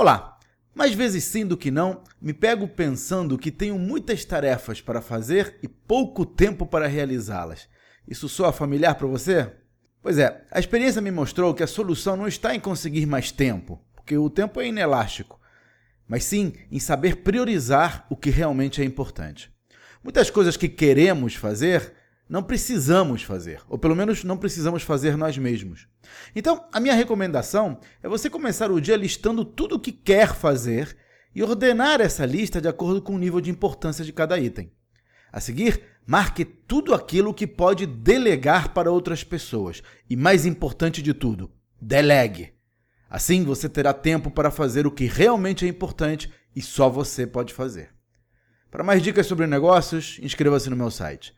Olá! Mais vezes sim do que não, me pego pensando que tenho muitas tarefas para fazer e pouco tempo para realizá-las. Isso soa familiar para você? Pois é, a experiência me mostrou que a solução não está em conseguir mais tempo, porque o tempo é inelástico, mas sim em saber priorizar o que realmente é importante. Muitas coisas que queremos fazer não precisamos fazer, ou pelo menos não precisamos fazer nós mesmos. Então, a minha recomendação é você começar o dia listando tudo o que quer fazer e ordenar essa lista de acordo com o nível de importância de cada item. A seguir, marque tudo aquilo que pode delegar para outras pessoas. E mais importante de tudo, delegue. Assim você terá tempo para fazer o que realmente é importante e só você pode fazer. Para mais dicas sobre negócios, inscreva-se no meu site